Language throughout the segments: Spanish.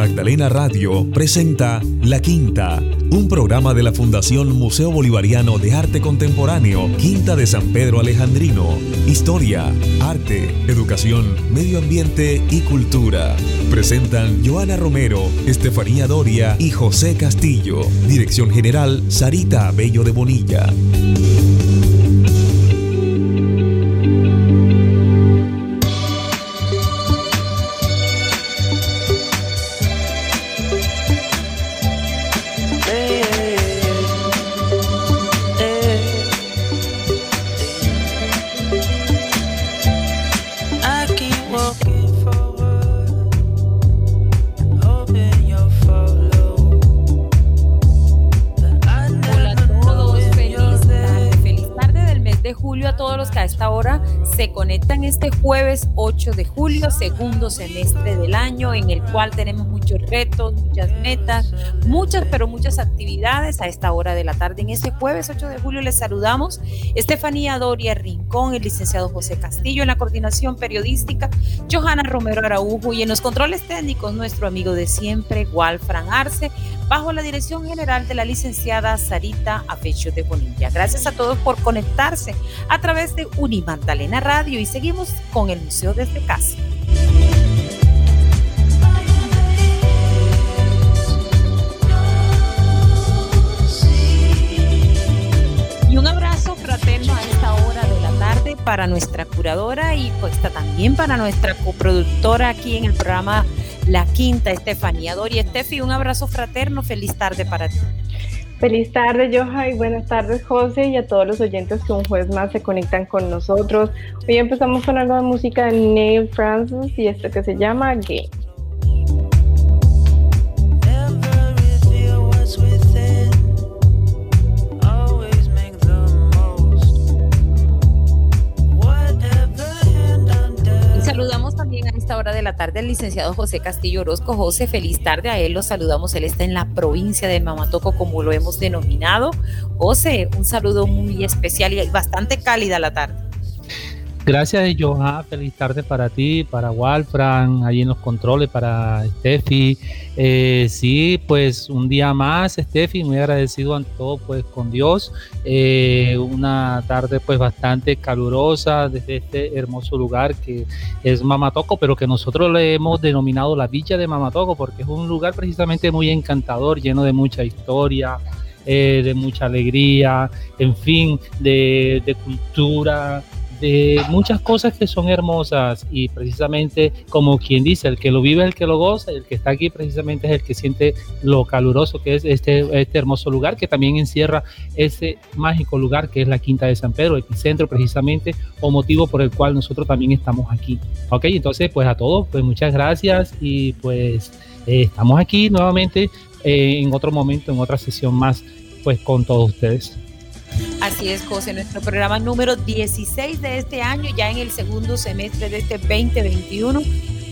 Unimagdalena Radio presenta La Quinta, un programa de la Fundación Museo Bolivariano de Arte Contemporáneo, Quinta de San Pedro Alejandrino. Historia, arte, educación, medio ambiente y cultura. Presentan Joana Romero, Estefanía Doria y José Castillo. Dirección General Sarita Bello de Bonilla. 8 de julio, segundo semestre del año, en el cual tenemos muchos retos, muchas metas, muchas, pero muchas actividades a esta hora de la tarde. En este jueves 8 de julio les saludamos Estefanía Doria Rincón, el licenciado José Castillo en la coordinación periodística, Johanna Romero Araujo y en los controles técnicos nuestro amigo de siempre, Walfran Arce, bajo la dirección general de la licenciada Sarita Afecho de Bonilla. Gracias a todos por conectarse a través de Unimandalena Radio y seguimos con el Museo desde casa. Para nuestra curadora y pues también para nuestra coproductora aquí en el programa la quinta, Estefanía Dori. Estefi, un abrazo fraterno, feliz tarde para ti. Feliz tarde, Joja, y buenas tardes, José, y a todos los oyentes que un jueves más se conectan con nosotros. Hoy empezamos con algo de música de Neil Francis y esto que se llama Game. Hora de la tarde el licenciado José Castillo Orozco. José, feliz tarde a él. Lo saludamos. Él está en la provincia de Mamatoco, como lo hemos denominado. José, un saludo muy especial y bastante cálida la tarde. Gracias, Johan. Feliz tarde para ti, para Walfran, ahí en los controles, para Steffi. Eh, sí, pues un día más, Steffi, muy agradecido ante todo, pues con Dios. Eh, una tarde, pues bastante calurosa desde este hermoso lugar que es Mamatoco, pero que nosotros le hemos denominado la Villa de Mamatoco, porque es un lugar precisamente muy encantador, lleno de mucha historia. Eh, de mucha alegría, en fin, de, de cultura, de muchas cosas que son hermosas y precisamente como quien dice, el que lo vive el que lo goza, el que está aquí precisamente es el que siente lo caluroso que es este, este hermoso lugar que también encierra ese mágico lugar que es la Quinta de San Pedro, epicentro precisamente o motivo por el cual nosotros también estamos aquí. Ok, entonces pues a todos, pues muchas gracias y pues eh, estamos aquí nuevamente eh, en otro momento, en otra sesión más, pues con todos ustedes. Así es, José, nuestro programa número 16 de este año, ya en el segundo semestre de este 2021.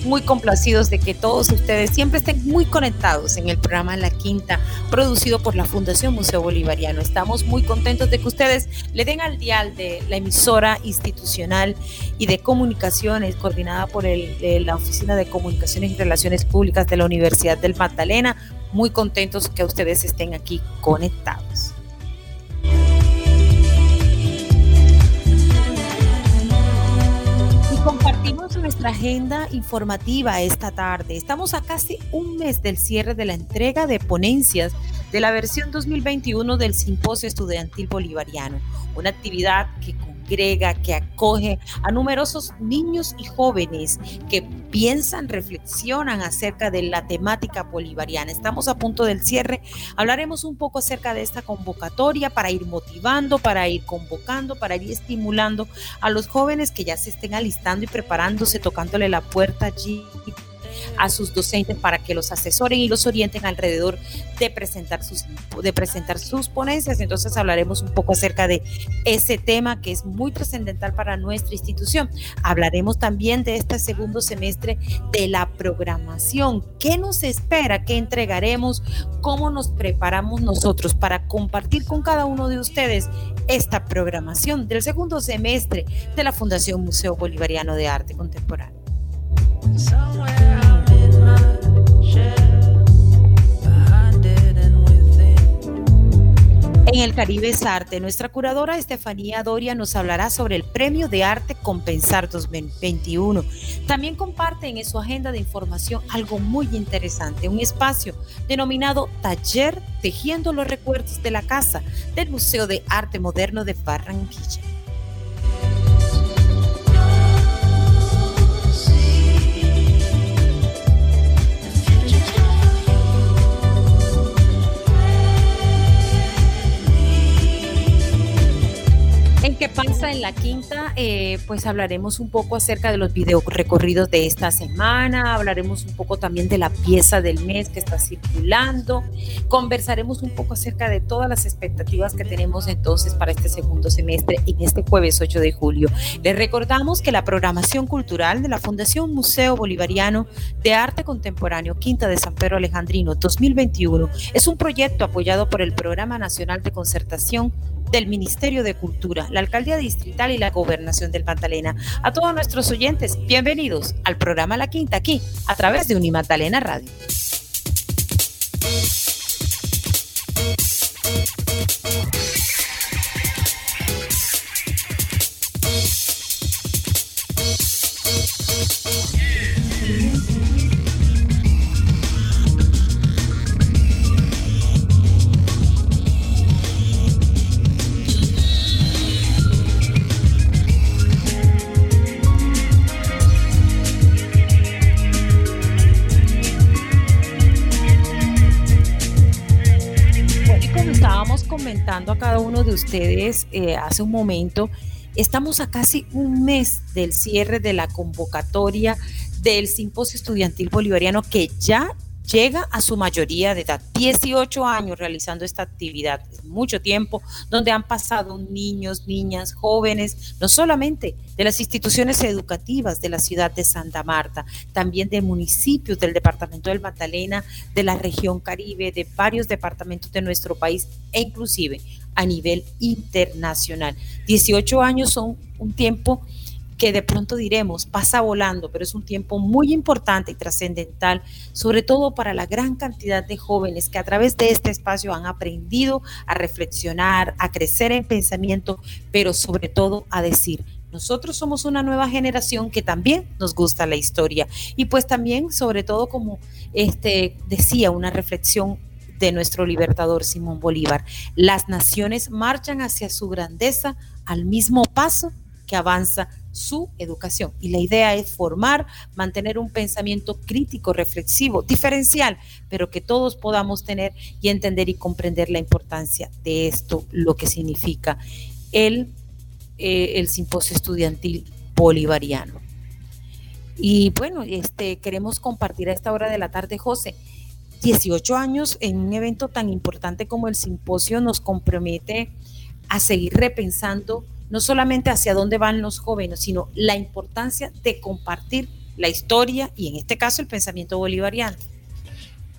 Muy complacidos de que todos ustedes siempre estén muy conectados en el programa La Quinta, producido por la Fundación Museo Bolivariano. Estamos muy contentos de que ustedes le den al dial de la emisora institucional y de comunicaciones coordinada por la Oficina de Comunicaciones y Relaciones Públicas de la Universidad del Magdalena. Muy contentos que ustedes estén aquí conectados. Nuestra agenda informativa esta tarde. Estamos a casi un mes del cierre de la entrega de ponencias de la versión 2021 del Simposio Estudiantil Bolivariano, una actividad que que acoge a numerosos niños y jóvenes que piensan, reflexionan acerca de la temática bolivariana. Estamos a punto del cierre. Hablaremos un poco acerca de esta convocatoria para ir motivando, para ir convocando, para ir estimulando a los jóvenes que ya se estén alistando y preparándose, tocándole la puerta allí a sus docentes para que los asesoren y los orienten alrededor de presentar sus, de presentar sus ponencias. Entonces hablaremos un poco acerca de ese tema que es muy trascendental para nuestra institución. Hablaremos también de este segundo semestre de la programación. ¿Qué nos espera? ¿Qué entregaremos? ¿Cómo nos preparamos nosotros para compartir con cada uno de ustedes esta programación del segundo semestre de la Fundación Museo Bolivariano de Arte Contemporáneo? En el Caribe es Arte, nuestra curadora Estefanía Doria nos hablará sobre el Premio de Arte Compensar 2021. También comparte en su agenda de información algo muy interesante, un espacio denominado Taller Tejiendo los Recuerdos de la Casa del Museo de Arte Moderno de Barranquilla. ¿Qué pasa en la quinta? Eh, pues hablaremos un poco acerca de los video recorridos de esta semana, hablaremos un poco también de la pieza del mes que está circulando, conversaremos un poco acerca de todas las expectativas que tenemos entonces para este segundo semestre en este jueves 8 de julio. Les recordamos que la programación cultural de la Fundación Museo Bolivariano de Arte Contemporáneo Quinta de San Pedro Alejandrino 2021 es un proyecto apoyado por el Programa Nacional de Concertación del Ministerio de Cultura, la Alcaldía Distrital y la Gobernación del Magdalena. A todos nuestros oyentes, bienvenidos al programa La Quinta aquí, a través de Unimagdalena Radio. A cada uno de ustedes eh, hace un momento, estamos a casi un mes del cierre de la convocatoria del Simposio Estudiantil Bolivariano que ya llega a su mayoría de edad, 18 años realizando esta actividad, mucho tiempo, donde han pasado niños, niñas, jóvenes, no solamente de las instituciones educativas de la ciudad de Santa Marta, también de municipios del departamento del Magdalena, de la región Caribe, de varios departamentos de nuestro país e inclusive a nivel internacional. 18 años son un tiempo que de pronto diremos pasa volando, pero es un tiempo muy importante y trascendental, sobre todo para la gran cantidad de jóvenes que a través de este espacio han aprendido a reflexionar, a crecer en pensamiento, pero sobre todo a decir, nosotros somos una nueva generación que también nos gusta la historia y pues también sobre todo como este decía una reflexión de nuestro libertador Simón Bolívar, las naciones marchan hacia su grandeza al mismo paso que avanza su educación. Y la idea es formar, mantener un pensamiento crítico, reflexivo, diferencial, pero que todos podamos tener y entender y comprender la importancia de esto, lo que significa el, eh, el simposio estudiantil bolivariano. Y bueno, este, queremos compartir a esta hora de la tarde, José. 18 años en un evento tan importante como el simposio nos compromete a seguir repensando no solamente hacia dónde van los jóvenes, sino la importancia de compartir la historia y en este caso el pensamiento bolivariano.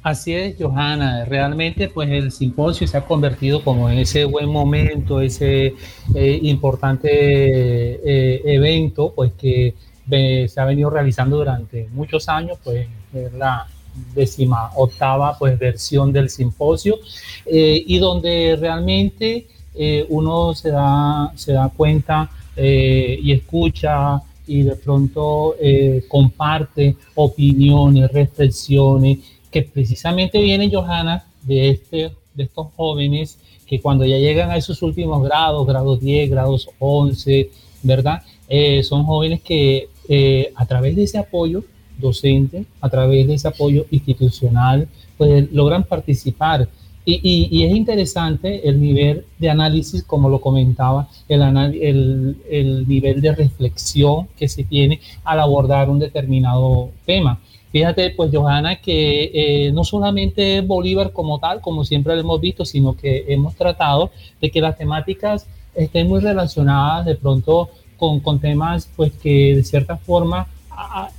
Así es, Johanna. Realmente, pues el simposio se ha convertido como en ese buen momento, ese eh, importante eh, evento, pues que se ha venido realizando durante muchos años, pues es la décima octava pues versión del simposio eh, y donde realmente eh, uno se da, se da cuenta eh, y escucha y de pronto eh, comparte opiniones, reflexiones, que precisamente vienen, Johanna, de, este, de estos jóvenes que cuando ya llegan a esos últimos grados, grados 10, grados 11, ¿verdad? son jóvenes que a través de ese apoyo docente, a través de ese apoyo institucional, pues logran participar y, es interesante el nivel de análisis, como lo comentaba, el, el, el, nivel de reflexión que se tiene al abordar un determinado tema. Fíjate, pues Johanna, que eh, no solamente Bolívar como tal, como siempre lo hemos visto, sino que hemos tratado de que las temáticas estén muy relacionadas de pronto con, con temas pues que de cierta forma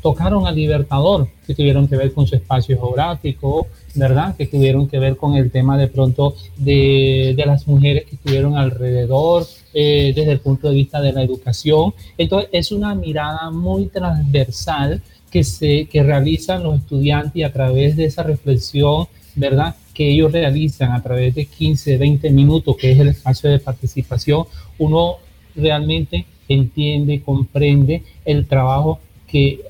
tocaron al Libertador, que tuvieron que ver con su espacio geográfico, ¿verdad? Que tuvieron que ver con el tema de pronto de, de las mujeres que estuvieron alrededor, eh, desde el punto de vista de la educación. Entonces, es una mirada muy transversal que, se, que realizan los estudiantes y a través de esa reflexión, ¿verdad? Que ellos realizan a través de 15, 20 minutos, que es el espacio de participación, uno realmente entiende, comprende el trabajo que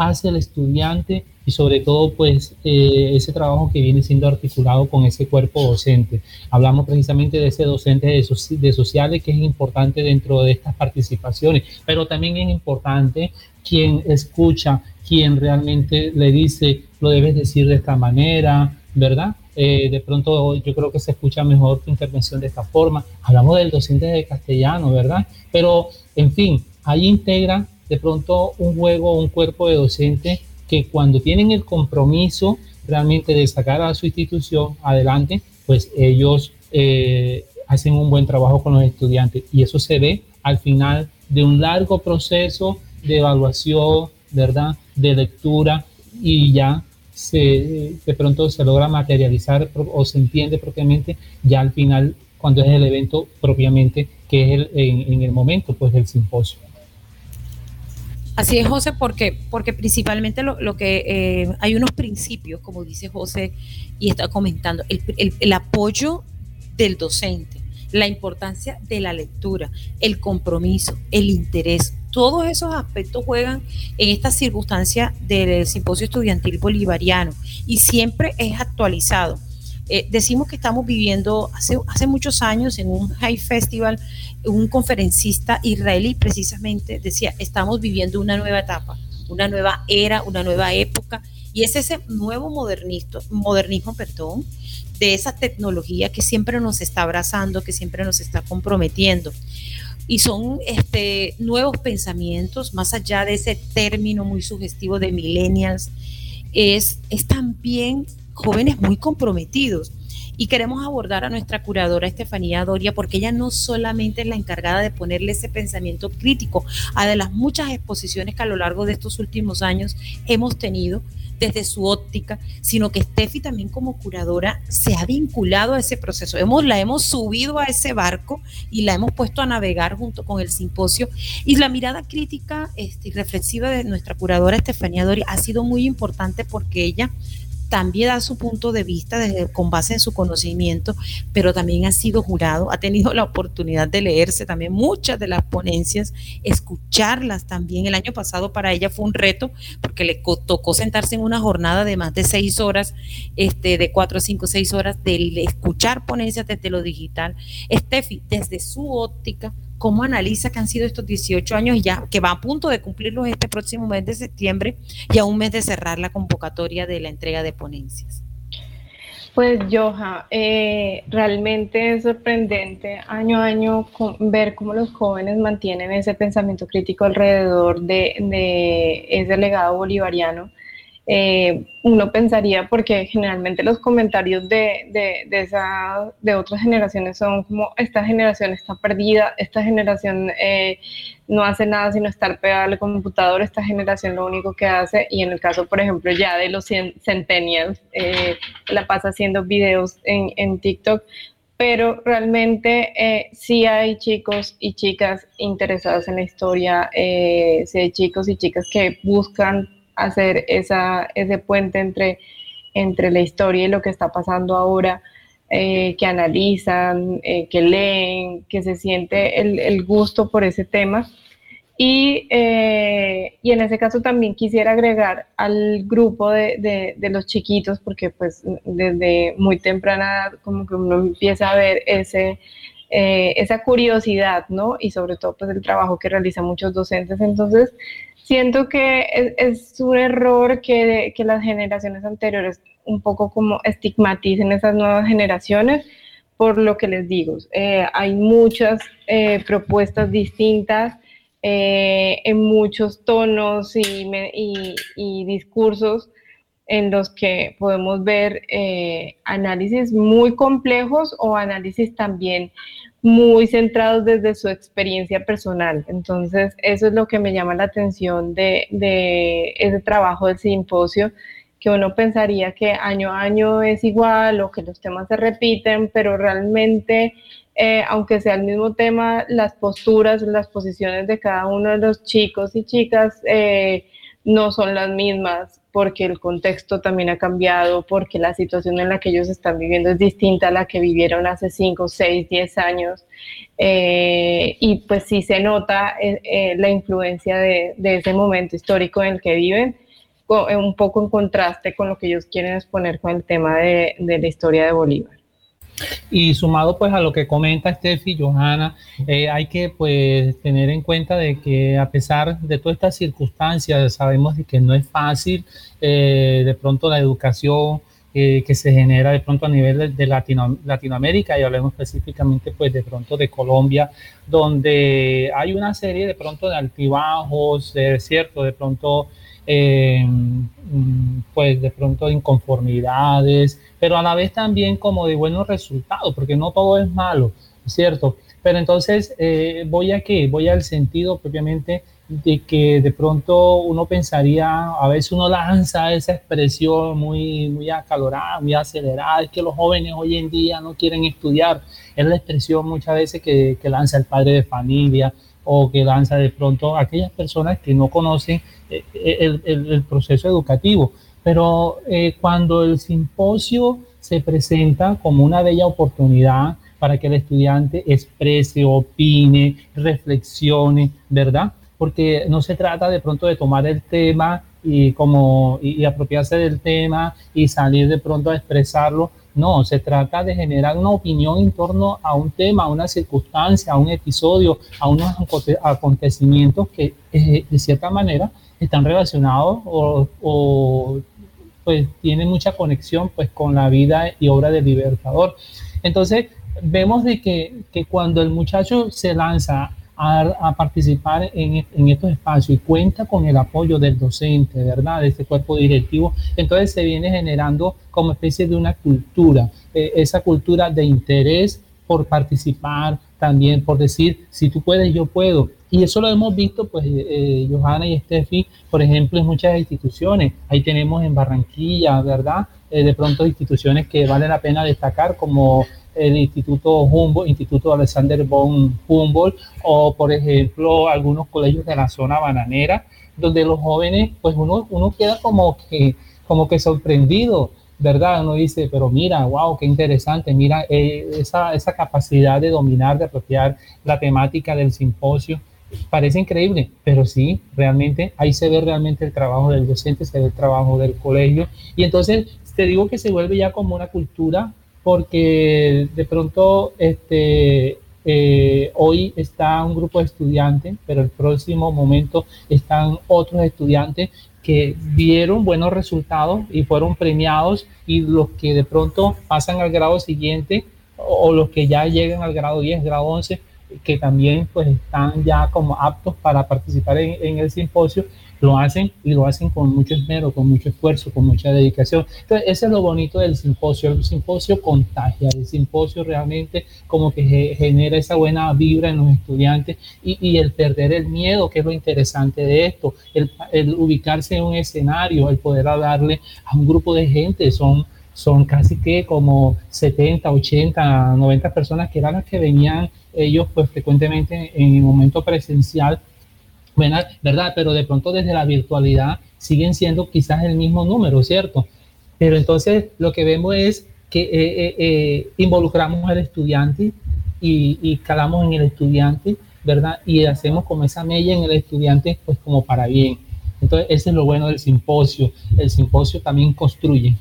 hace el estudiante y sobre todo pues eh, ese trabajo que viene siendo articulado con ese cuerpo docente. Hablamos precisamente de ese docente de, de, sociales que es importante dentro de estas participaciones, pero también es importante quien escucha, quien realmente le dice, lo debes decir de esta manera, ¿verdad? Eh, de pronto yo creo que se escucha mejor tu intervención de esta forma. Hablamos del docente de castellano, ¿verdad? Pero, en fin, ahí integra de pronto un juego, un cuerpo de docentes que cuando tienen el compromiso realmente de sacar a su institución adelante, pues ellos eh, hacen un buen trabajo con los estudiantes y eso se ve al final de un largo proceso de evaluación, ¿verdad? De lectura y ya se, de pronto se logra materializar o se entiende propiamente ya al final cuando es el evento propiamente que es el, en, el momento pues del simposio. Así es, José, porque, porque principalmente lo, que eh, hay unos principios, como dice José y está comentando, el, apoyo del docente, la importancia de la lectura, el compromiso, el interés. Todos esos aspectos juegan en esta circunstancia del simposio estudiantil bolivariano y siempre es actualizado. Eh, decimos que estamos viviendo hace, hace muchos años en un high festival, un conferencista israelí precisamente decía, estamos viviendo una nueva etapa, una nueva era, una nueva época, y es ese nuevo modernismo, modernismo perdón, de esa tecnología que siempre nos está abrazando, que siempre nos está comprometiendo. Y son este, nuevos pensamientos, más allá de ese término muy sugestivo de millennials, es, es también jóvenes muy comprometidos. Y queremos abordar a nuestra curadora Estefanía Doria porque ella no solamente es la encargada de ponerle ese pensamiento crítico a de las muchas exposiciones que a lo largo de estos últimos años hemos tenido desde su óptica, sino que Steffi también como curadora se ha vinculado a ese proceso. Hemos, la hemos subido a ese barco y la hemos puesto a navegar junto con el simposio. Y la mirada crítica este, reflexiva de nuestra curadora Estefanía Doria ha sido muy importante porque ella también da su punto de vista desde, con base en su conocimiento, pero también ha sido jurado, ha tenido la oportunidad de leerse también muchas de las ponencias, escucharlas también. El año pasado para ella fue un reto porque le tocó sentarse en una jornada de más de seis horas, este, de cuatro a cinco, seis horas, de escuchar ponencias desde lo digital. Steffi, desde su óptica, cómo analiza que han sido estos 18 años ya, que va a punto de cumplirlos este próximo mes de septiembre y a un mes de cerrar la convocatoria de la entrega de ponencias. Pues Joja, eh, realmente es sorprendente año a año ver cómo los jóvenes mantienen ese pensamiento crítico alrededor de, de ese legado bolivariano eh, uno pensaría, porque generalmente los comentarios de, de, de, esa, de otras generaciones son como, esta generación está perdida, esta generación eh, no hace nada sino estar pegada al computador, esta generación lo único que hace, y en el caso, por ejemplo, ya de los centennials, eh, la pasa haciendo videos en, en TikTok, pero realmente eh, sí hay chicos y chicas interesados en la historia, eh, sí hay chicos y chicas que buscan hacer esa, ese puente entre, entre la historia y lo que está pasando ahora, eh, que analizan, eh, que leen, que se siente el, gusto por ese tema. Y, eh, y, en ese caso también quisiera agregar al grupo de, de, los chiquitos, porque pues desde muy temprana como que uno empieza a ver ese, esa curiosidad, ¿no? Y sobre todo pues el trabajo que realizan muchos docentes. Entonces, siento que es, un error que, las generaciones anteriores un poco como estigmaticen esas nuevas generaciones por lo que les digo. Eh, hay muchas eh, propuestas distintas eh, en muchos tonos y, discursos en los que podemos ver análisis muy complejos o análisis también muy centrados desde su experiencia personal. Entonces, eso es lo que me llama la atención de, ese trabajo del simposio, que uno pensaría que año a año es igual o que los temas se repiten, pero realmente eh, aunque sea el mismo tema, las posturas, las posiciones de cada uno de los chicos y chicas eh, no son las mismas porque el contexto también ha cambiado, porque la situación en la que ellos están viviendo es distinta a la que vivieron hace 5, 6, 10 años. Eh, y pues sí se nota la influencia de, ese momento histórico en el que viven, un poco en contraste con lo que ellos quieren exponer con el tema de la historia de Bolívar. Y sumado pues a lo que comenta Steffi, Johanna, eh, hay que pues tener en cuenta de que a pesar de todas estas circunstancias, sabemos de que no es fácil eh, de pronto la educación eh, que se genera de pronto a nivel de, Latinoamérica y hablemos específicamente pues de pronto de Colombia, donde hay una serie de pronto de altibajos, de cierto, de pronto pues de pronto inconformidades, pero a la vez también como de buenos resultados, porque no todo es malo, ¿cierto? Pero entonces eh, voy a qué? Voy al sentido propiamente de que de pronto uno pensaría, a veces uno lanza esa expresión muy, muy acalorada, muy acelerada, es que los jóvenes hoy en día no quieren estudiar, es la expresión muchas veces que, que lanza el padre de familia o que lanza de pronto aquellas personas que no conocen eh, el, el, el proceso educativo. Pero eh, cuando el simposio se presenta como una bella oportunidad para que el estudiante exprese, opine, reflexione, ¿verdad? Porque no se trata de pronto de tomar el tema y como y, apropiarse del tema y salir de pronto a expresarlo. No, se trata de generar una opinión en torno a un tema, a una circunstancia, a un episodio, a unos acontecimientos que eh, de cierta manera están relacionados o, o pues tiene mucha conexión pues con la vida y obra del Libertador. Entonces, vemos de que, que cuando el muchacho se lanza a, participar en, en, estos espacios y cuenta con el apoyo del docente, ¿verdad? De este cuerpo directivo, entonces se viene generando como especie de una cultura, eh, esa cultura de interés por participar, también por decir, si tú puedes, yo puedo. Y eso lo hemos visto, pues, eh, eh, Johanna y Steffi, por ejemplo, en muchas instituciones. Ahí tenemos en Barranquilla, ¿verdad? Eh, de pronto instituciones que vale la pena destacar, como el Instituto Humboldt, Instituto Alexander von Humboldt, o por ejemplo, algunos colegios de la zona bananera, donde los jóvenes, pues uno, uno queda como que, como que sorprendido ¿verdad? Uno dice, pero mira, wow, qué interesante, mira esa, esa, capacidad de dominar, de apropiar la temática del simposio, parece increíble, pero sí, realmente ahí se ve realmente el trabajo del docente, se ve el trabajo del colegio. Y entonces te digo que se vuelve ya como una cultura porque de pronto este, eh, hoy está un grupo de estudiantes, pero el próximo momento están otros estudiantes que vieron buenos resultados y fueron premiados y los que de pronto pasan al grado siguiente o, los que ya llegan al grado 10, grado 11, que también pues están ya como aptos para participar en, el simposio, lo hacen y lo hacen con mucho esmero, con mucho esfuerzo, con mucha dedicación. Entonces, ese es lo bonito del simposio. El simposio contagia, el simposio realmente como que genera esa buena vibra en los estudiantes y, y el perder el miedo, que es lo interesante de esto, el, el ubicarse en un escenario, el poder hablarle a un grupo de gente, son son casi que como 70, 80, 90 personas que eran las que venían ellos pues frecuentemente en el momento presencial, ¿verdad? Pero de pronto desde la virtualidad siguen siendo quizás el mismo número, ¿cierto? Pero entonces lo que vemos es que eh, eh, eh, involucramos al estudiante y, calamos en el estudiante, ¿verdad? Y hacemos como esa mella en el estudiante, pues como para bien. Entonces, ese es lo bueno del simposio. El simposio también construye.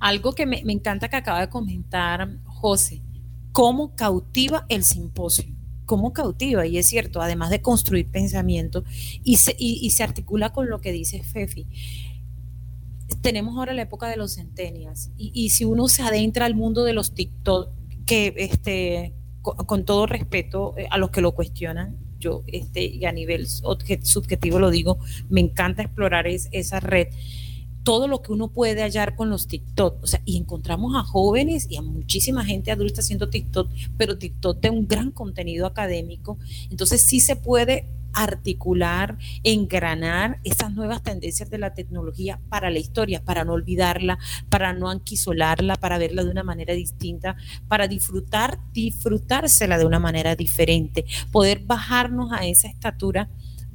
Algo que me encanta que acaba de comentar José, cómo cautiva el simposio cómo cautiva, y es cierto, además de construir pensamiento, y se, articula con lo que dice Fefi. Tenemos ahora la época de los centenias, y, si uno se adentra al mundo de los TikTok, que este, con, con todo respeto eh, a los que lo cuestionan, yo este, y a nivel subjetivo lo digo, me encanta explorar esa red todo lo que uno puede hallar con los TikTok. O sea, y encontramos a jóvenes y a muchísima gente adulta haciendo TikTok, pero TikTok de un gran contenido académico. Entonces sí se puede articular, engranar esas nuevas tendencias de la tecnología para la historia, para no olvidarla, para no anquisolarla, para verla de una manera distinta, para disfrutar, disfrutársela de una manera diferente, poder bajarnos a esa estatura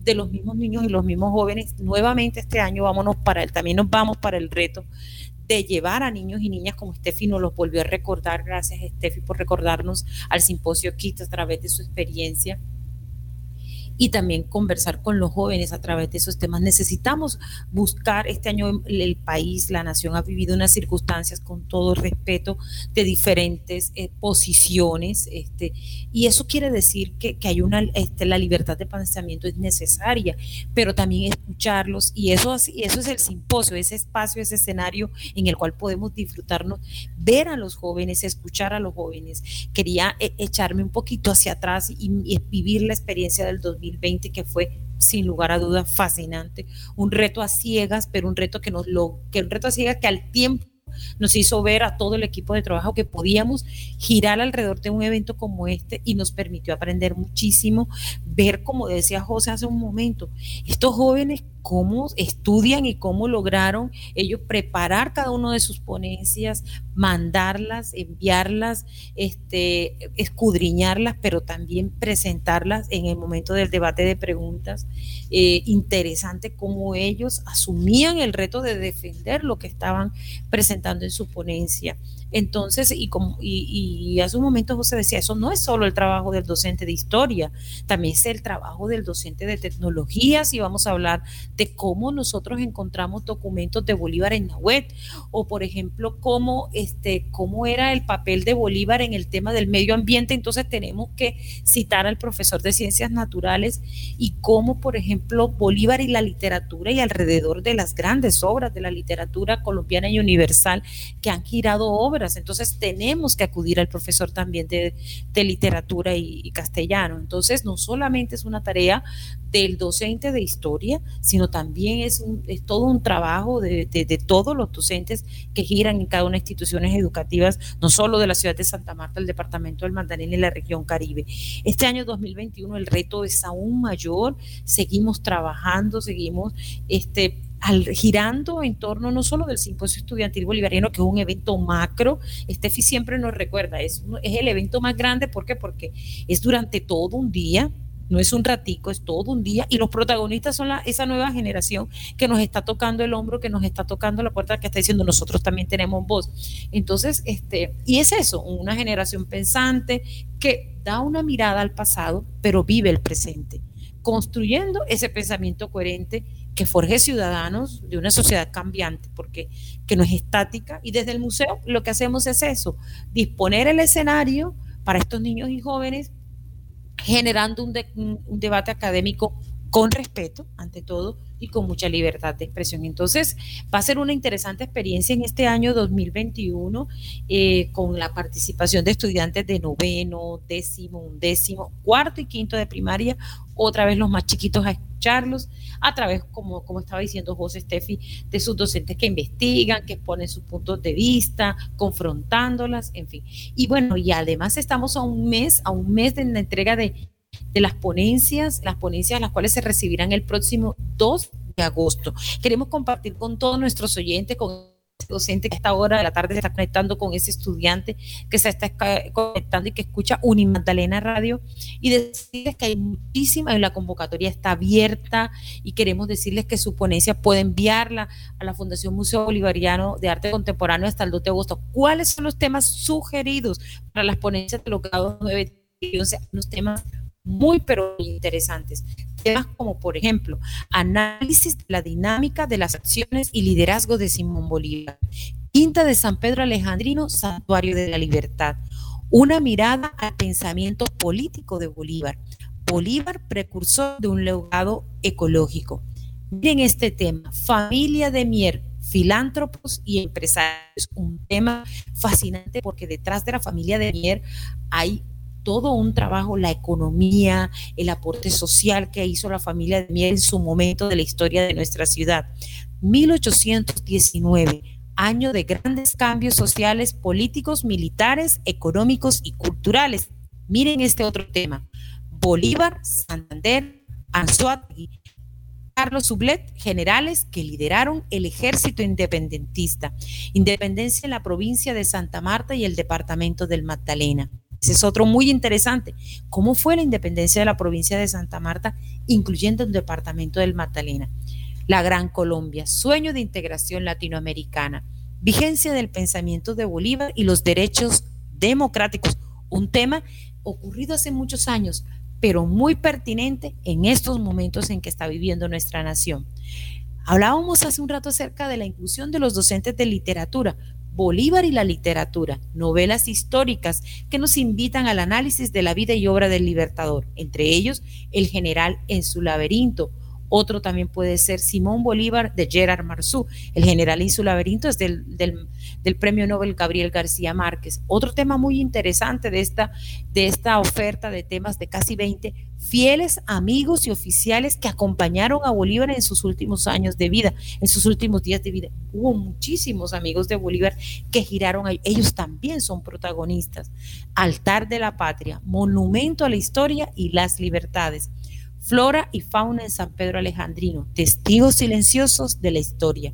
de los mismos niños y los mismos jóvenes. Nuevamente este año vámonos para el, también nos vamos para el reto de llevar a niños y niñas como Steffi nos los volvió a recordar. Gracias Steffi por recordarnos al simposio KIT a través de su experiencia y también conversar con los jóvenes a través de esos temas. Necesitamos buscar, este año el país, la nación ha vivido unas circunstancias con todo respeto de diferentes eh, posiciones, este, y eso quiere decir que, que hay una, este, la libertad de pensamiento es necesaria, pero también escucharlos, y eso, eso es el simposio, ese espacio, ese escenario en el cual podemos disfrutarnos, ver a los jóvenes, escuchar a los jóvenes. Quería eh, echarme un poquito hacia atrás y, vivir la experiencia del 2000 2020 que fue sin lugar a dudas fascinante, un reto a ciegas, pero un reto que nos lo que un reto a ciegas que al tiempo nos hizo ver a todo el equipo de trabajo que podíamos girar alrededor de un evento como este y nos permitió aprender muchísimo, ver, como decía José hace un momento, estos jóvenes cómo estudian y cómo lograron ellos preparar cada uno de sus ponencias, mandarlas, enviarlas, este, escudriñarlas, pero también presentarlas en el momento del debate de preguntas. Eh, interesante cómo ellos asumían el reto de defender lo que estaban presentando en su ponencia. Entonces, y, como, y, hace un momento José decía, eso no es solo el trabajo del docente de historia, también es el trabajo del docente de tecnologías y vamos a hablar de cómo nosotros encontramos documentos de Bolívar en la web o por ejemplo cómo este cómo era el papel de Bolívar en el tema del medio ambiente, entonces tenemos que citar al profesor de ciencias naturales y cómo por ejemplo Bolívar y la literatura y alrededor de las grandes obras de la literatura colombiana y universal que han girado obras, entonces tenemos que acudir al profesor también de, literatura y castellano, entonces no solamente es una tarea del docente de historia, sino también es, todo un trabajo de, todos los docentes que giran en cada una de las instituciones educativas, no solo de la ciudad de Santa Marta, el departamento del Magdalena y la región Caribe. Este año 2021 el reto es aún mayor, seguimos trabajando, seguimos este, girando en torno no solo del simposio estudiantil bolivariano, que es un evento macro, Estefi siempre nos recuerda, es, es el evento más grande, ¿por qué? Porque es durante todo un día, no es un ratico, es todo un día y los protagonistas son la, esa nueva generación que nos está tocando el hombro, que nos está tocando la puerta, que está diciendo nosotros también tenemos voz. Entonces, este, y es eso, una generación pensante que da una mirada al pasado, pero vive el presente, construyendo ese pensamiento coherente que forje ciudadanos de una sociedad cambiante, porque que no es estática. Y desde el museo lo que hacemos es eso, disponer el escenario para estos niños y jóvenes generando un, debate académico con respeto, ante todo, y con mucha libertad de expresión. Entonces, va a ser una interesante experiencia en este año 2021 eh, con la participación de estudiantes de noveno, décimo, undécimo, cuarto y quinto de primaria, otra vez los más chiquitos a escucharlos, a través, como, como estaba diciendo José Steffi, de sus docentes que investigan, que exponen sus puntos de vista, confrontándolas, en fin. Y bueno, y además estamos a un mes, a un mes de la entrega de de las ponencias, las ponencias las cuales se recibirán el próximo 2 de agosto. Queremos compartir con todos nuestros oyentes, con ese docente que a esta hora de la tarde se está conectando con ese estudiante que se está conectando y que escucha Unimagdalena Radio y decirles que hay muchísima, la convocatoria está abierta y queremos decirles que su ponencia puede enviarla a la Fundación Museo Bolivariano de Arte Contemporáneo hasta el 2 de agosto. ¿Cuáles son los temas sugeridos para las ponencias de los grados 9 y 11? Los temas muy pero interesantes. Temas como, por ejemplo, análisis de la dinámica de las acciones y liderazgo de Simón Bolívar. Quinta de San Pedro Alejandrino, Santuario de la Libertad. Una mirada al pensamiento político de Bolívar. Bolívar, precursor de un legado ecológico. Miren este tema, familia de Mier, filántropos y empresarios. Un tema fascinante porque detrás de la familia de Mier hay todo un trabajo, la economía, el aporte social que hizo la familia de Mier en su momento de la historia de nuestra ciudad. 1819, año de grandes cambios sociales, políticos, militares, económicos y culturales. Miren este otro tema. Bolívar, Santander, Anzuategui, Carlos Sublet, generales que lideraron el ejército independentista. Independencia en la provincia de Santa Marta y el departamento del Magdalena. Ese es otro muy interesante. ¿Cómo fue la independencia de la provincia de Santa Marta, incluyendo el departamento del Magdalena? La Gran Colombia, sueño de integración latinoamericana, vigencia del pensamiento de Bolívar y los derechos democráticos, un tema ocurrido hace muchos años, pero muy pertinente en estos momentos en que está viviendo nuestra nación. Hablábamos hace un rato acerca de la inclusión de los docentes de literatura, Bolívar y la literatura, novelas históricas que nos invitan al análisis de la vida y obra del libertador, entre ellos El general en su laberinto, otro también puede ser Simón Bolívar de Gerard Marzú. El general en su laberinto es del, premio Nobel Gabriel García Márquez. Otro tema muy interesante de esta, de esta oferta de temas de casi 20, fieles amigos y oficiales que acompañaron a Bolívar en sus últimos años de vida, en sus últimos días de vida. Hubo muchísimos amigos de Bolívar que giraron ahí. Ellos también son protagonistas. Altar de la patria, monumento a la historia y las libertades. Flora y fauna en San Pedro Alejandrino, testigos silenciosos de la historia.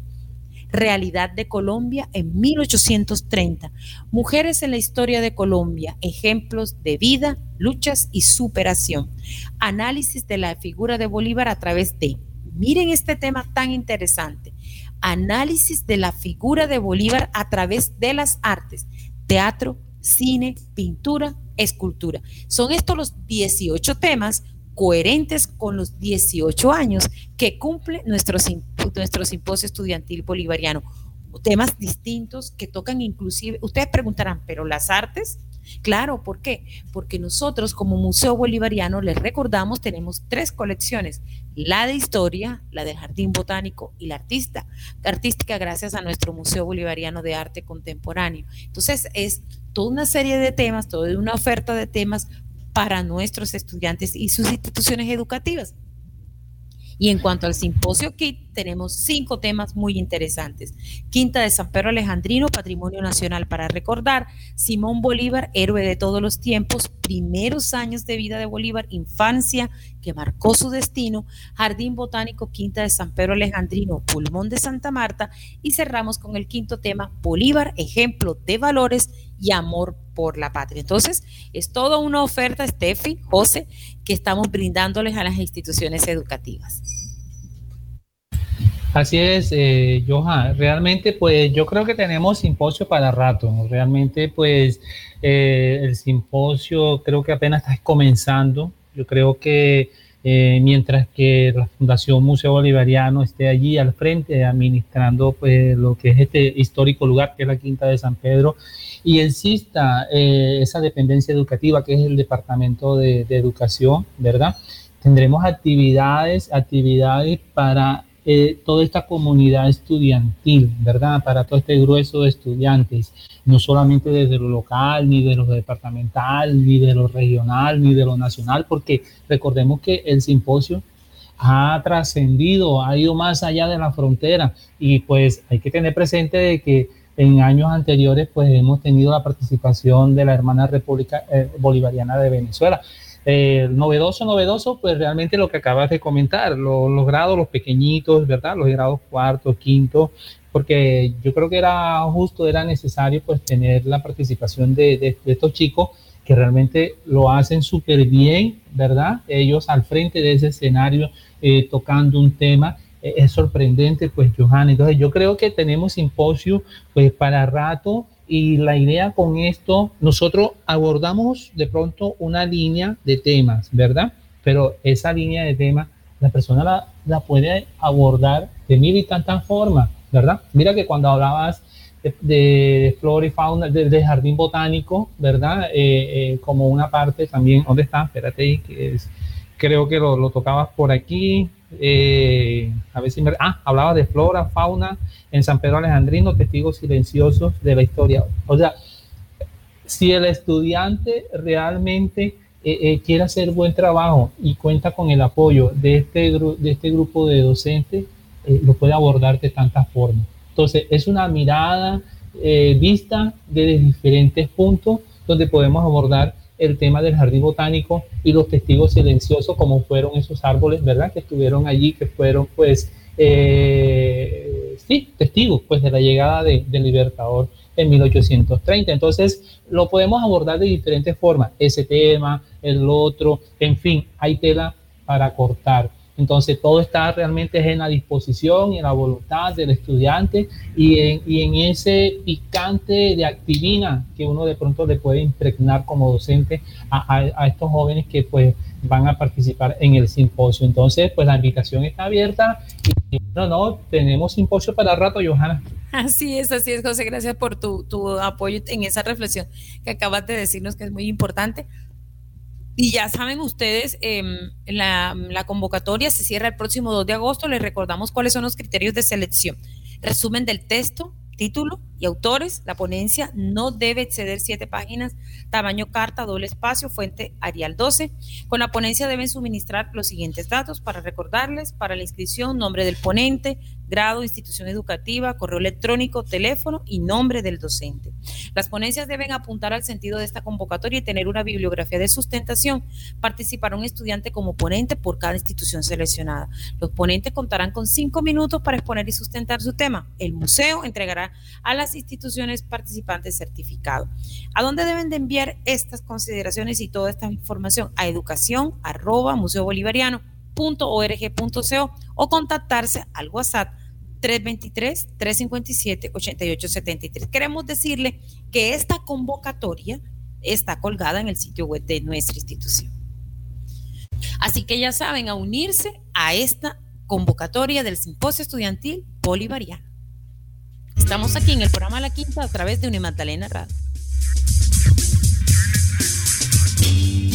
Realidad de Colombia en 1830. Mujeres en la historia de Colombia, ejemplos de vida, luchas y superación. Análisis de la figura de Bolívar a través de, miren este tema tan interesante, análisis de la figura de Bolívar a través de las artes, teatro, cine, pintura, escultura. Son estos los 18 temas coherentes con los 18 años que cumple nuestro, nuestro simposio estudiantil bolivariano. Temas distintos que tocan inclusive, ustedes preguntarán, pero las artes, Claro, ¿por qué? Porque nosotros como Museo Bolivariano, les recordamos, tenemos tres colecciones, la de historia, la del Jardín Botánico y la artista, artística gracias a nuestro Museo Bolivariano de Arte Contemporáneo. Entonces es toda una serie de temas, toda una oferta de temas para nuestros estudiantes y sus instituciones educativas. Y en cuanto al simposio KIT, tenemos cinco temas muy interesantes. Quinta de San Pedro Alejandrino, Patrimonio Nacional para recordar. Simón Bolívar, héroe de todos los tiempos, primeros años de vida de Bolívar, infancia que marcó su destino. Jardín Botánico, Quinta de San Pedro Alejandrino, Pulmón de Santa Marta. Y cerramos con el quinto tema, Bolívar, ejemplo de valores y amor por la patria. Entonces, es toda una oferta, Steffi, José, que estamos brindándoles a las instituciones educativas. Así es, eh, Johan. Realmente, pues yo creo que tenemos simposio para rato. Realmente, pues eh, el simposio creo que apenas está comenzando. Yo creo que eh, mientras que la Fundación Museo Bolivariano esté allí al frente administrando pues lo que es este histórico lugar que es la Quinta de San Pedro y exista eh, esa dependencia educativa que es el Departamento de, Educación, ¿verdad? Tendremos actividades, actividades para eh, toda esta comunidad estudiantil, ¿verdad? Para todo este grueso de estudiantes, no solamente desde lo local, ni de lo departamental, ni de lo regional, ni de lo nacional, porque recordemos que el simposio ha trascendido, ha ido más allá de la frontera y pues hay que tener presente de que en años anteriores, pues hemos tenido la participación de la hermana República eh, Bolivariana de Venezuela. Eh, novedoso, novedoso, pues realmente lo que acabas de comentar, los grados, los pequeñitos, ¿verdad? Los grados cuarto, quinto, porque yo creo que era justo, era necesario pues tener la participación de, estos chicos que realmente lo hacen súper bien, ¿verdad? Ellos al frente de ese escenario eh, tocando un tema es sorprendente, pues, Johan. Entonces, yo creo que tenemos simposio, pues, para rato. Y la idea con esto, nosotros abordamos de pronto una línea de temas, ¿verdad? Pero esa línea de temas, la persona la, puede abordar de mil y tantas formas, ¿verdad? Mira que cuando hablabas de, flora y fauna, de, jardín botánico, ¿verdad? Eh, eh, como una parte también, ¿dónde está? Espérate que es, creo que lo, lo tocabas por aquí, eh, a ver si me, ah, hablaba de flora, fauna en San Pedro Alejandrino, testigos silenciosos de la historia. O sea, si el estudiante realmente eh, eh, quiere hacer buen trabajo y cuenta con el apoyo de este, de este grupo de docentes, eh, lo puede abordar de tantas formas. Entonces, es una mirada vista desde diferentes puntos donde podemos abordar el tema del jardín botánico y los testigos silenciosos, como fueron esos árboles, ¿verdad? Que estuvieron allí, que fueron, pues, sí, testigos, pues, de la llegada de, del Libertador en 1830. Entonces, lo podemos abordar de diferentes formas, ese tema, el otro, en fin, hay tela para cortar. Entonces, todo está realmente en la disposición y en la voluntad del estudiante y en, y en ese picante de activina que uno de pronto le puede impregnar como docente a, a, estos jóvenes que pues van a participar en el simposio. Entonces, pues la invitación está abierta y no, no, tenemos simposio para rato, Johanna. Así es, así es, José. Gracias por tu, tu apoyo en esa reflexión que acabas de decirnos que es muy importante. Y ya saben ustedes, em, la, la, convocatoria se cierra el próximo 2 de agosto. Les recordamos cuáles son los criterios de selección. Resumen del texto, título y autores. La ponencia no debe exceder siete páginas, tamaño carta, doble espacio, fuente Arial 12. Con la ponencia deben suministrar los siguientes datos para recordarles, para la inscripción, nombre del ponente, grado, institución educativa, correo electrónico, teléfono y nombre del docente. Las ponencias deben apuntar al sentido de esta convocatoria y tener una bibliografía de sustentación. Participará un estudiante como ponente por cada institución seleccionada. Los ponentes contarán con cinco minutos para exponer y sustentar su tema. El museo entregará a las instituciones participantes certificado. ¿A dónde deben de enviar estas consideraciones y toda esta información? A educación arroba o contactarse al WhatsApp 323-357-8873. Queremos decirle que esta convocatoria está colgada en el sitio web de nuestra institución. Así que ya saben, a unirse a esta convocatoria del Simposio Estudiantil Bolivariano. Estamos aquí en el programa La Quinta a través de Unimagdalena Radio.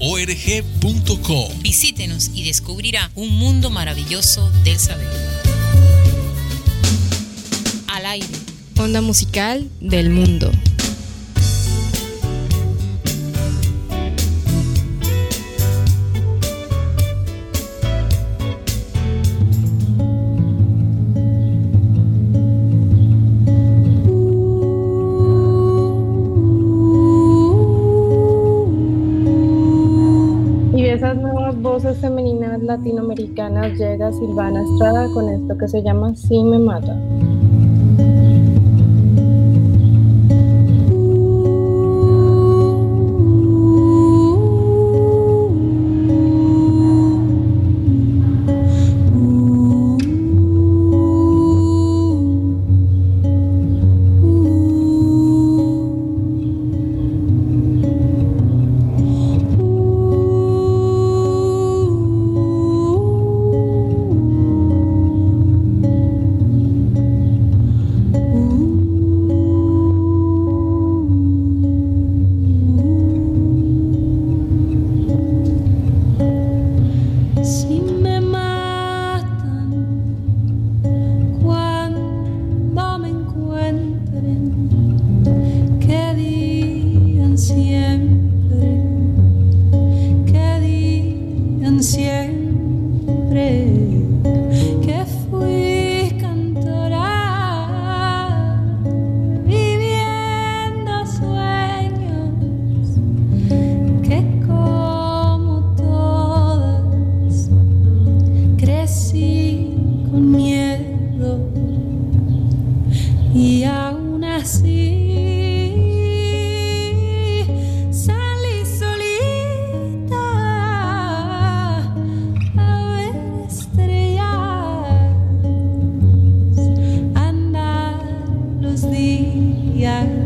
org.co. Visítenos y descubrirá un mundo maravilloso del saber. Al aire. Onda musical del mundo. Femeninas latinoamericanas llega Silvana Estrada con esto que se llama Sí me mata. yeah.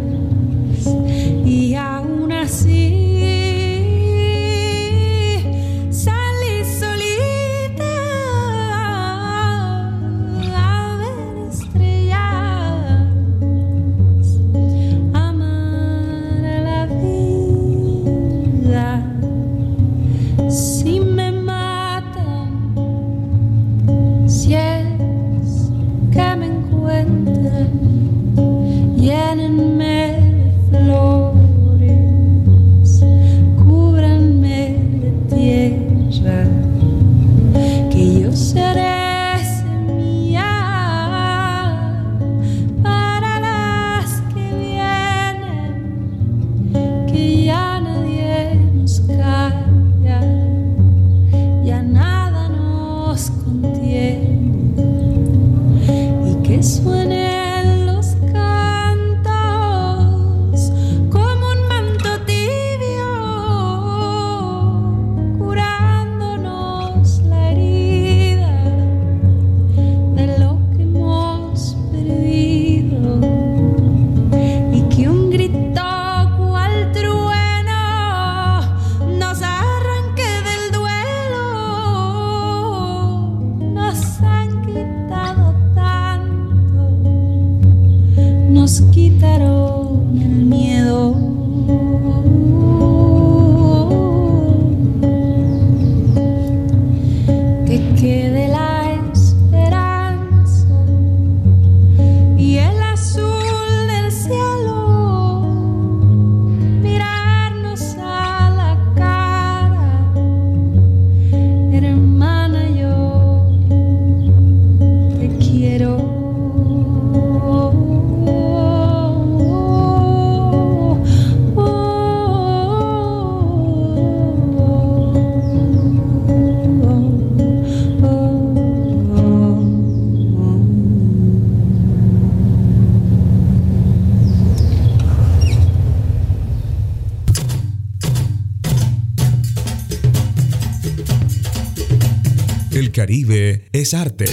Es arte.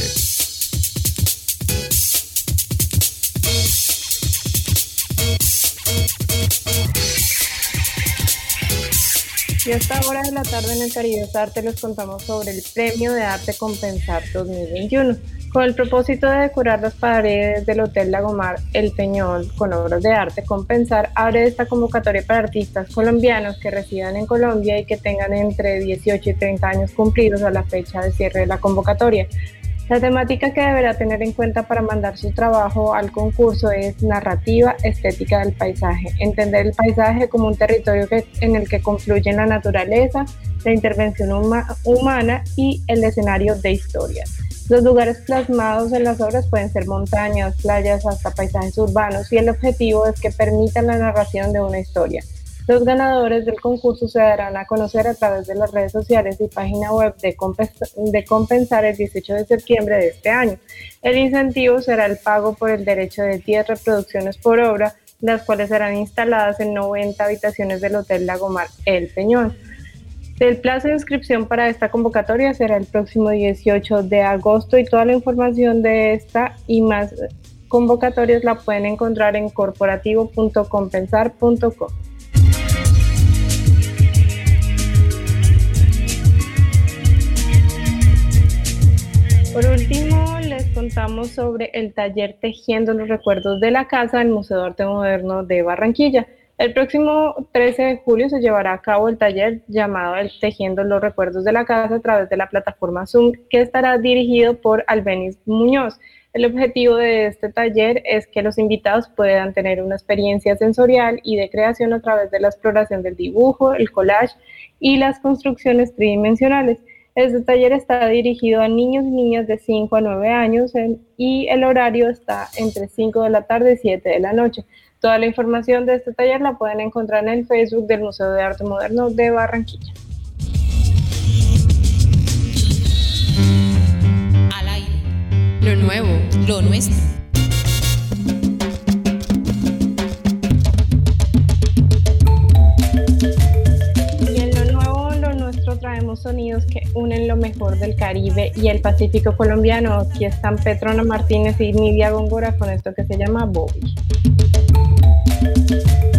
Y a esta hora de la tarde en el Caribe Arte les contamos sobre el Premio de Arte Compensar 2021 con el propósito de decorar las paredes del Hotel Lagomar El Peñol con obras de arte, Compensar abre esta convocatoria para artistas colombianos que residan en Colombia y que tengan entre 18 y 30 años cumplidos a la fecha de cierre de la convocatoria. La temática que deberá tener en cuenta para mandar su trabajo al concurso es narrativa estética del paisaje, entender el paisaje como un territorio en el que confluyen la naturaleza, la intervención humana y el escenario de historias. Los lugares plasmados en las obras pueden ser montañas, playas, hasta paisajes urbanos y el objetivo es que permitan la narración de una historia. Los ganadores del concurso se darán a conocer a través de las redes sociales y página web de, Compensar el 18 de septiembre de este año. El incentivo será el pago por el derecho de 10 reproducciones por obra, las cuales serán instaladas en 90 habitaciones del Hotel Lagomar El Peñón. El plazo de inscripción para esta convocatoria será el próximo 18 de agosto y toda la información de esta y más convocatorias la pueden encontrar en corporativo.compensar.com. Por último, les contamos sobre el taller Tejiendo los Recuerdos de la Casa del Museo de Arte Moderno de Barranquilla. El próximo 13 de julio se llevará a cabo el taller llamado Tejiendo los Recuerdos de la Casa a través de la plataforma Zoom, que estará dirigido por Albenis Muñoz. El objetivo de este taller es que los invitados puedan tener una experiencia sensorial y de creación a través de la exploración del dibujo, el collage y las construcciones tridimensionales. Este taller está dirigido a niños y niñas de 5 a 9 años y el horario está entre 5 de la tarde y 7 de la noche. Toda la información de este taller la pueden encontrar en el Facebook del Museo de Arte Moderno de Barranquilla. Al aire. Lo nuevo, lo nuestro. Y en lo nuevo, lo nuestro traemos sonidos que unen lo mejor del Caribe y el Pacífico colombiano. Aquí están Petrona Martínez y Nidia Góngora con esto que se llama Bobby. thank you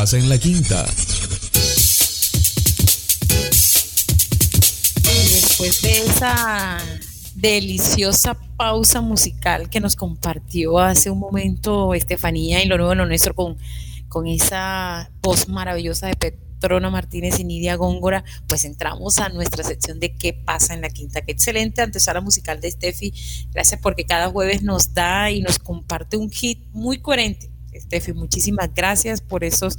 pasa en la quinta? Después de esa deliciosa pausa musical que nos compartió hace un momento Estefanía y lo nuevo lo nuestro con, con esa voz maravillosa de Petrona Martínez y Nidia Góngora, pues entramos a nuestra sección de qué pasa en la quinta. Qué excelente antesala musical de Steffi. Gracias porque cada jueves nos da y nos comparte un hit muy coherente. Steffi, muchísimas gracias por esos,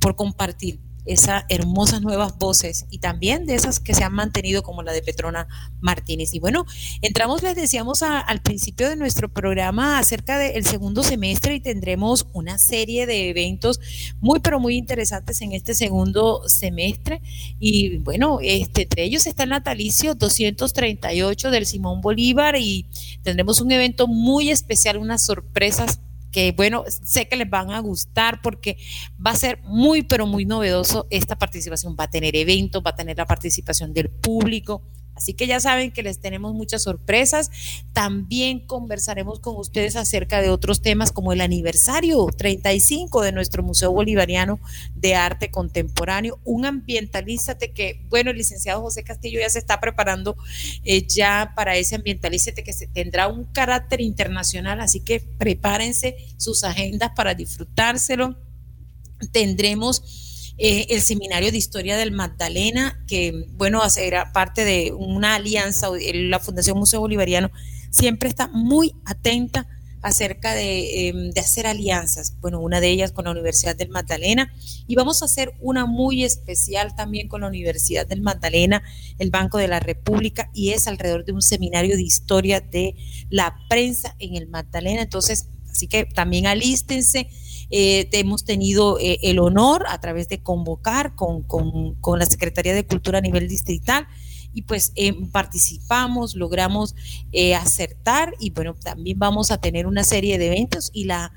por compartir esas hermosas nuevas voces y también de esas que se han mantenido como la de Petrona Martínez. Y bueno, entramos, les decíamos al principio de nuestro programa acerca del segundo semestre y tendremos una serie de eventos muy, pero muy interesantes en este segundo semestre. Y bueno, este, entre ellos está el natalicio 238 del Simón Bolívar y tendremos un evento muy especial, unas sorpresas que bueno, sé que les van a gustar porque va a ser muy, pero muy novedoso esta participación. Va a tener eventos, va a tener la participación del público, Así que ya saben que les tenemos muchas sorpresas. También conversaremos con ustedes acerca de otros temas como el aniversario 35 de nuestro Museo Bolivariano de Arte Contemporáneo. Un ambientalízate que, bueno, el licenciado José Castillo ya se está preparando eh, ya para ese ambientalízate que se, tendrá un carácter internacional. Así que prepárense sus agendas para disfrutárselo. Tendremos eh, el Seminario de Historia del Magdalena, que, bueno, era parte de una alianza, la Fundación Museo Bolivariano siempre está muy atenta acerca em, de, hacer alianzas. Bueno, una de ellas con la Universidad del Magdalena y vamos a hacer una muy especial también con la Universidad del Magdalena, el Banco de la República y es alrededor de un seminario de historia de la prensa en el Magdalena. Entonces, así que también alístense eh, hemos tenido eh, el honor a través de convocar con, la Secretaría de Cultura a nivel distrital y pues eh, participamos, logramos acertar y bueno, también vamos a tener una serie de eventos y la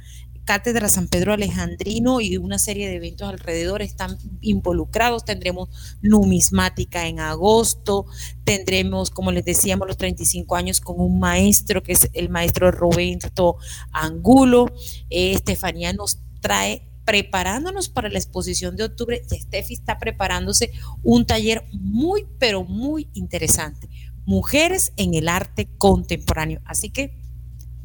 Cátedra San Pedro Alejandrino y una serie de eventos alrededor están involucrados. Tendremos numismática en agosto, tendremos, como les decíamos, los 35 años con un maestro que es el maestro Roberto Angulo. Estefanía nos trae preparándonos para la exposición de octubre y Steffi está preparándose un taller muy, pero muy interesante. Mujeres en el arte contemporáneo. Así que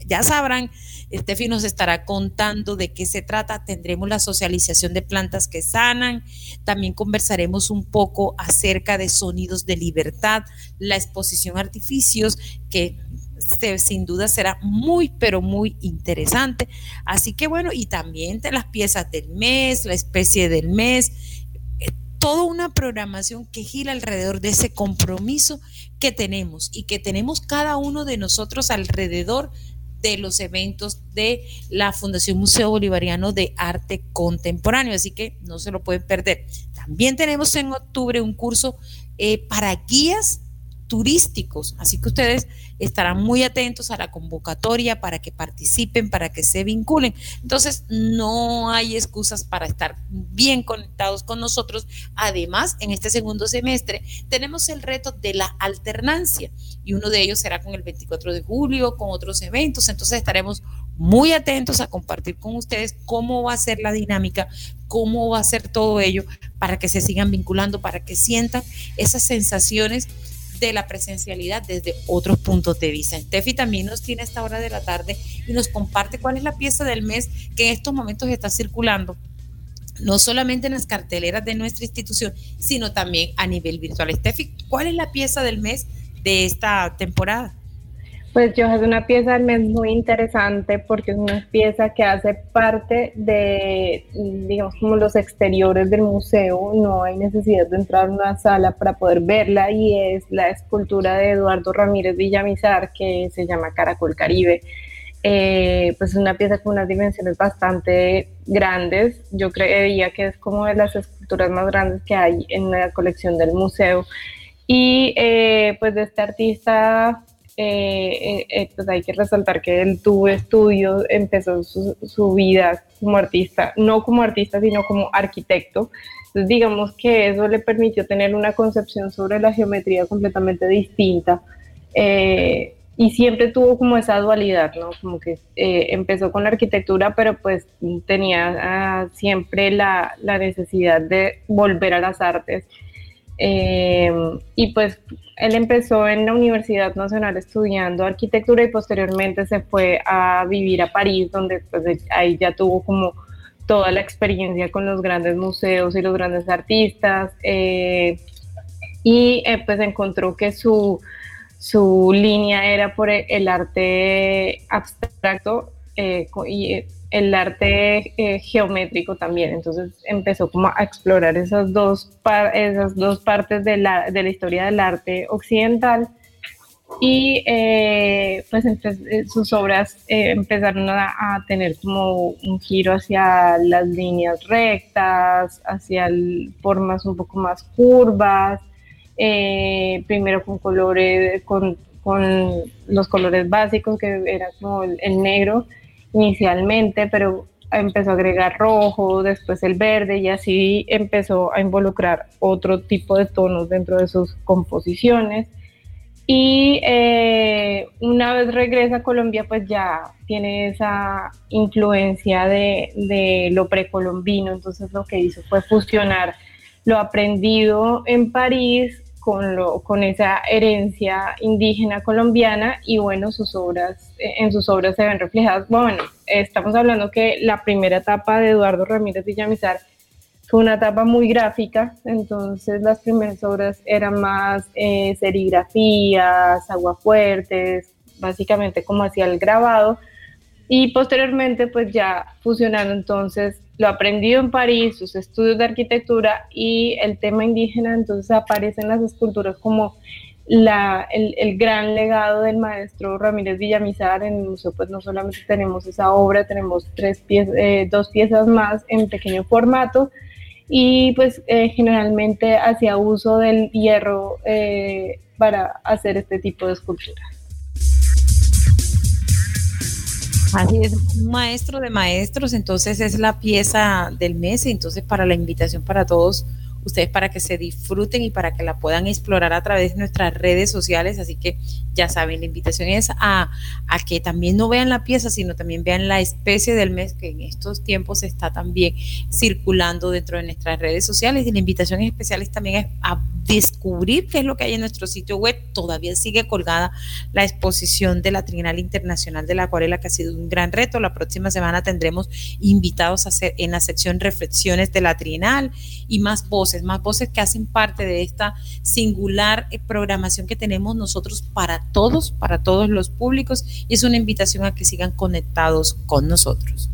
ya sabrán, Estefi nos estará contando de qué se trata. Tendremos la socialización de plantas que sanan. También conversaremos un poco acerca de sonidos de libertad, la exposición artificios que sin duda será muy, pero muy interesante. Así que bueno, y también de las piezas del mes, la especie del mes, eh, toda una programación que gira alrededor de ese compromiso que tenemos y que tenemos cada uno de nosotros alrededor de los eventos de la Fundación Museo Bolivariano de Arte Contemporáneo, así que no se lo pueden perder. También tenemos en octubre un curso eh, para guías turísticos, así que ustedes estarán muy atentos a la convocatoria para que participen, para que se vinculen. Entonces, no hay excusas para estar bien conectados con nosotros. Además, en este segundo semestre tenemos el reto de la alternancia y uno de ellos será con el 24 de julio, con otros eventos. Entonces, estaremos muy atentos a compartir con ustedes cómo va a ser la dinámica, cómo va a ser todo ello para que se sigan vinculando, para que sientan esas sensaciones de la presencialidad desde otros puntos de vista. Steffi también nos tiene a esta hora de la tarde y nos comparte cuál es la pieza del mes que en estos momentos está circulando no solamente en las carteleras de nuestra institución, sino también a nivel virtual. Steffi, ¿cuál es la pieza del mes de esta temporada? Pues yo es una pieza mes muy interesante porque es una pieza que hace parte de, digamos, como los exteriores del museo. No hay necesidad de entrar a una sala para poder verla y es la escultura de Eduardo Ramírez Villamizar que se llama Caracol Caribe. Eh, pues es una pieza con unas dimensiones bastante grandes. Yo creía que es como de las esculturas más grandes que hay en la colección del museo. Y eh, pues de este artista eh, eh, eh, pues hay que resaltar que él tuvo estudios, empezó su, vida como artista, no como artista, sino como arquitecto. Entonces, digamos que eso le permitió tener una concepción sobre la geometría completamente distinta. y siempre tuvo como esa dualidad, ¿no? Como que eh, empezó con la arquitectura, pero pues tenía ah, siempre la, la, necesidad de volver a las artes. Em, y pues él empezó en la Universidad Nacional estudiando arquitectura y posteriormente se fue a vivir a París, donde pues ahí ya tuvo como toda la experiencia con los grandes museos y los grandes artistas. Eh, y eh, pues encontró que su su línea era por el arte abstracto eh, y eh, el arte eh, geométrico también. Entonces empezó como a explorar esas dos, esas dos partes de la, de la historia del arte occidental y pues sus obras empezaron a, tener como un giro hacia las líneas rectas, hacia formas un poco más curvas, eh, primero con colores, con, con, los colores básicos, que era como el, negro inicialmente, pero empezó a agregar rojo, después el verde y así empezó a involucrar otro tipo de tonos dentro de sus composiciones. Y eh, una vez regresa a Colombia, pues ya tiene esa influencia de, de, lo precolombino, entonces lo que hizo fue fusionar lo aprendido en París con, lo, con esa herencia indígena colombiana y bueno, sus obras, eh, en sus obras se ven reflejadas. Bueno, estamos hablando que la primera etapa de Eduardo Ramírez Villamizar fue una etapa muy gráfica, entonces las primeras obras eran más eh, serigrafías, aguafuertes, básicamente como hacía el grabado, y posteriormente pues ya fusionaron entonces lo aprendido en París, sus estudios de arquitectura y el tema indígena, entonces aparecen las esculturas como la, el, gran legado del maestro Ramírez Villamizar. En el museo pues no solamente tenemos esa obra, tenemos tres piezas, eh, dos piezas más en pequeño formato y pues eh, generalmente hacía uso del hierro eh, para hacer este tipo de esculturas. Así es, maestro de maestros, entonces es la pieza del mes, entonces para la invitación para todos ustedes para que se disfruten y para que la puedan explorar a través de nuestras redes sociales. Así que ya saben, la invitación es a, a, que también no vean la pieza, sino también vean la especie del mes que en estos tiempos está también circulando dentro de nuestras redes sociales. Y la invitación especial es también a descubrir qué es lo que hay en nuestro sitio web. Todavía sigue colgada la exposición de la Trinal Internacional de la Acuarela, que ha sido un gran reto. La próxima semana tendremos invitados a hacer en la sección Reflexiones de la Trinal y más voces más voces que hacen parte de esta singular eh, programación que tenemos nosotros para todos, para todos los públicos, y es una invitación a que sigan conectados con nosotros.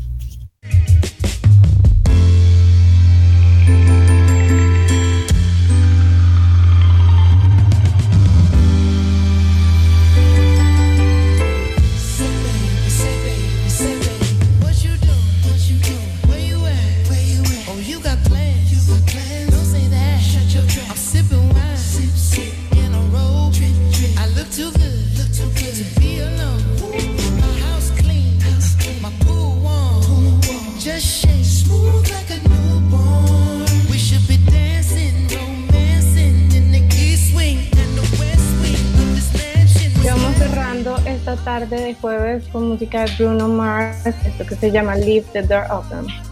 Tarde de jueves con música de Bruno Mars, esto que se llama Leave the Door Open.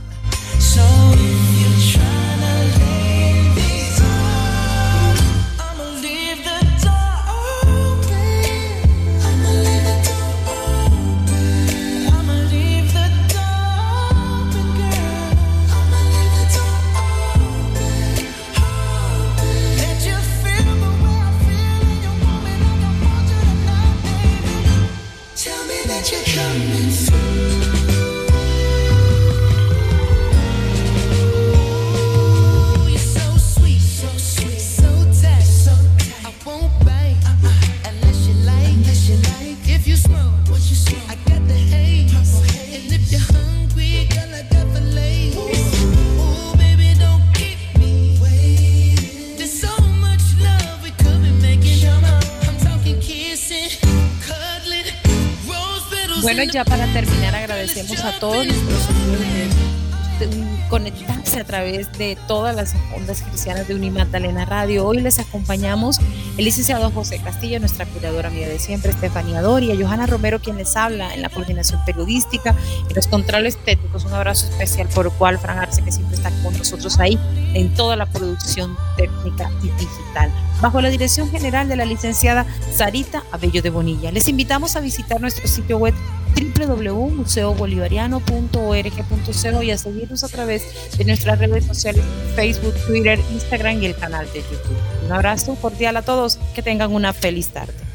Ya para terminar agradecemos a todos nuestros conectarse a través de todas las ondas cristianas de Unimagdalena Radio. Hoy les acompañamos el licenciado José Castillo, nuestra cuidadora amiga de siempre, Estefanía Doria, Johanna Romero, quien les habla en la coordinación periodística, y los controles técnicos. Un abrazo especial por cual Fran Arce, que siempre está con nosotros ahí en toda la producción técnica y digital bajo la dirección general de la licenciada Sarita Abello de Bonilla. Les invitamos a visitar nuestro sitio web www.museobolivariano.org.co y a seguirnos a través de nuestras redes sociales Facebook, Twitter, Instagram y el canal de YouTube. Un abrazo cordial a todos, que tengan una feliz tarde.